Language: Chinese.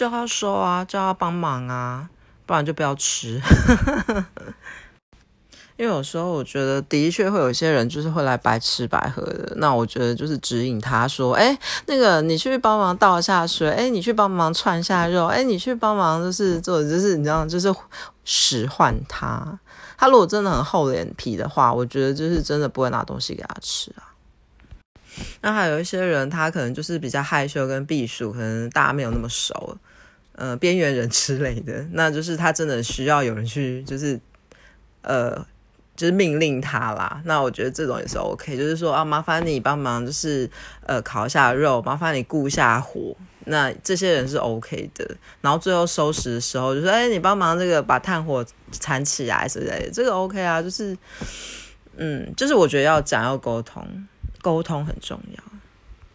叫他收啊，叫他帮忙啊，不然就不要吃。因为有时候我觉得的确会有一些人就是会来白吃白喝的，那我觉得就是指引他说，哎，那个你去帮忙倒一下水，哎，你去帮忙串一下肉，哎，你去帮忙就是做，就是你知道，就是使唤他。他如果真的很厚脸皮的话，我觉得就是真的不会拿东西给他吃啊。那还有一些人，他可能就是比较害羞跟避暑，可能大家没有那么熟，呃，边缘人之类的，那就是他真的需要有人去，就是呃。就是命令他啦，那我觉得这种也是 OK，就是说啊，麻烦你帮忙，就是呃烤一下肉，麻烦你顾一下火，那这些人是 OK 的。然后最后收拾的时候，就说哎，你帮忙这个把炭火铲起来之类的，这个 OK 啊，就是嗯，就是我觉得要讲要沟通，沟通很重要。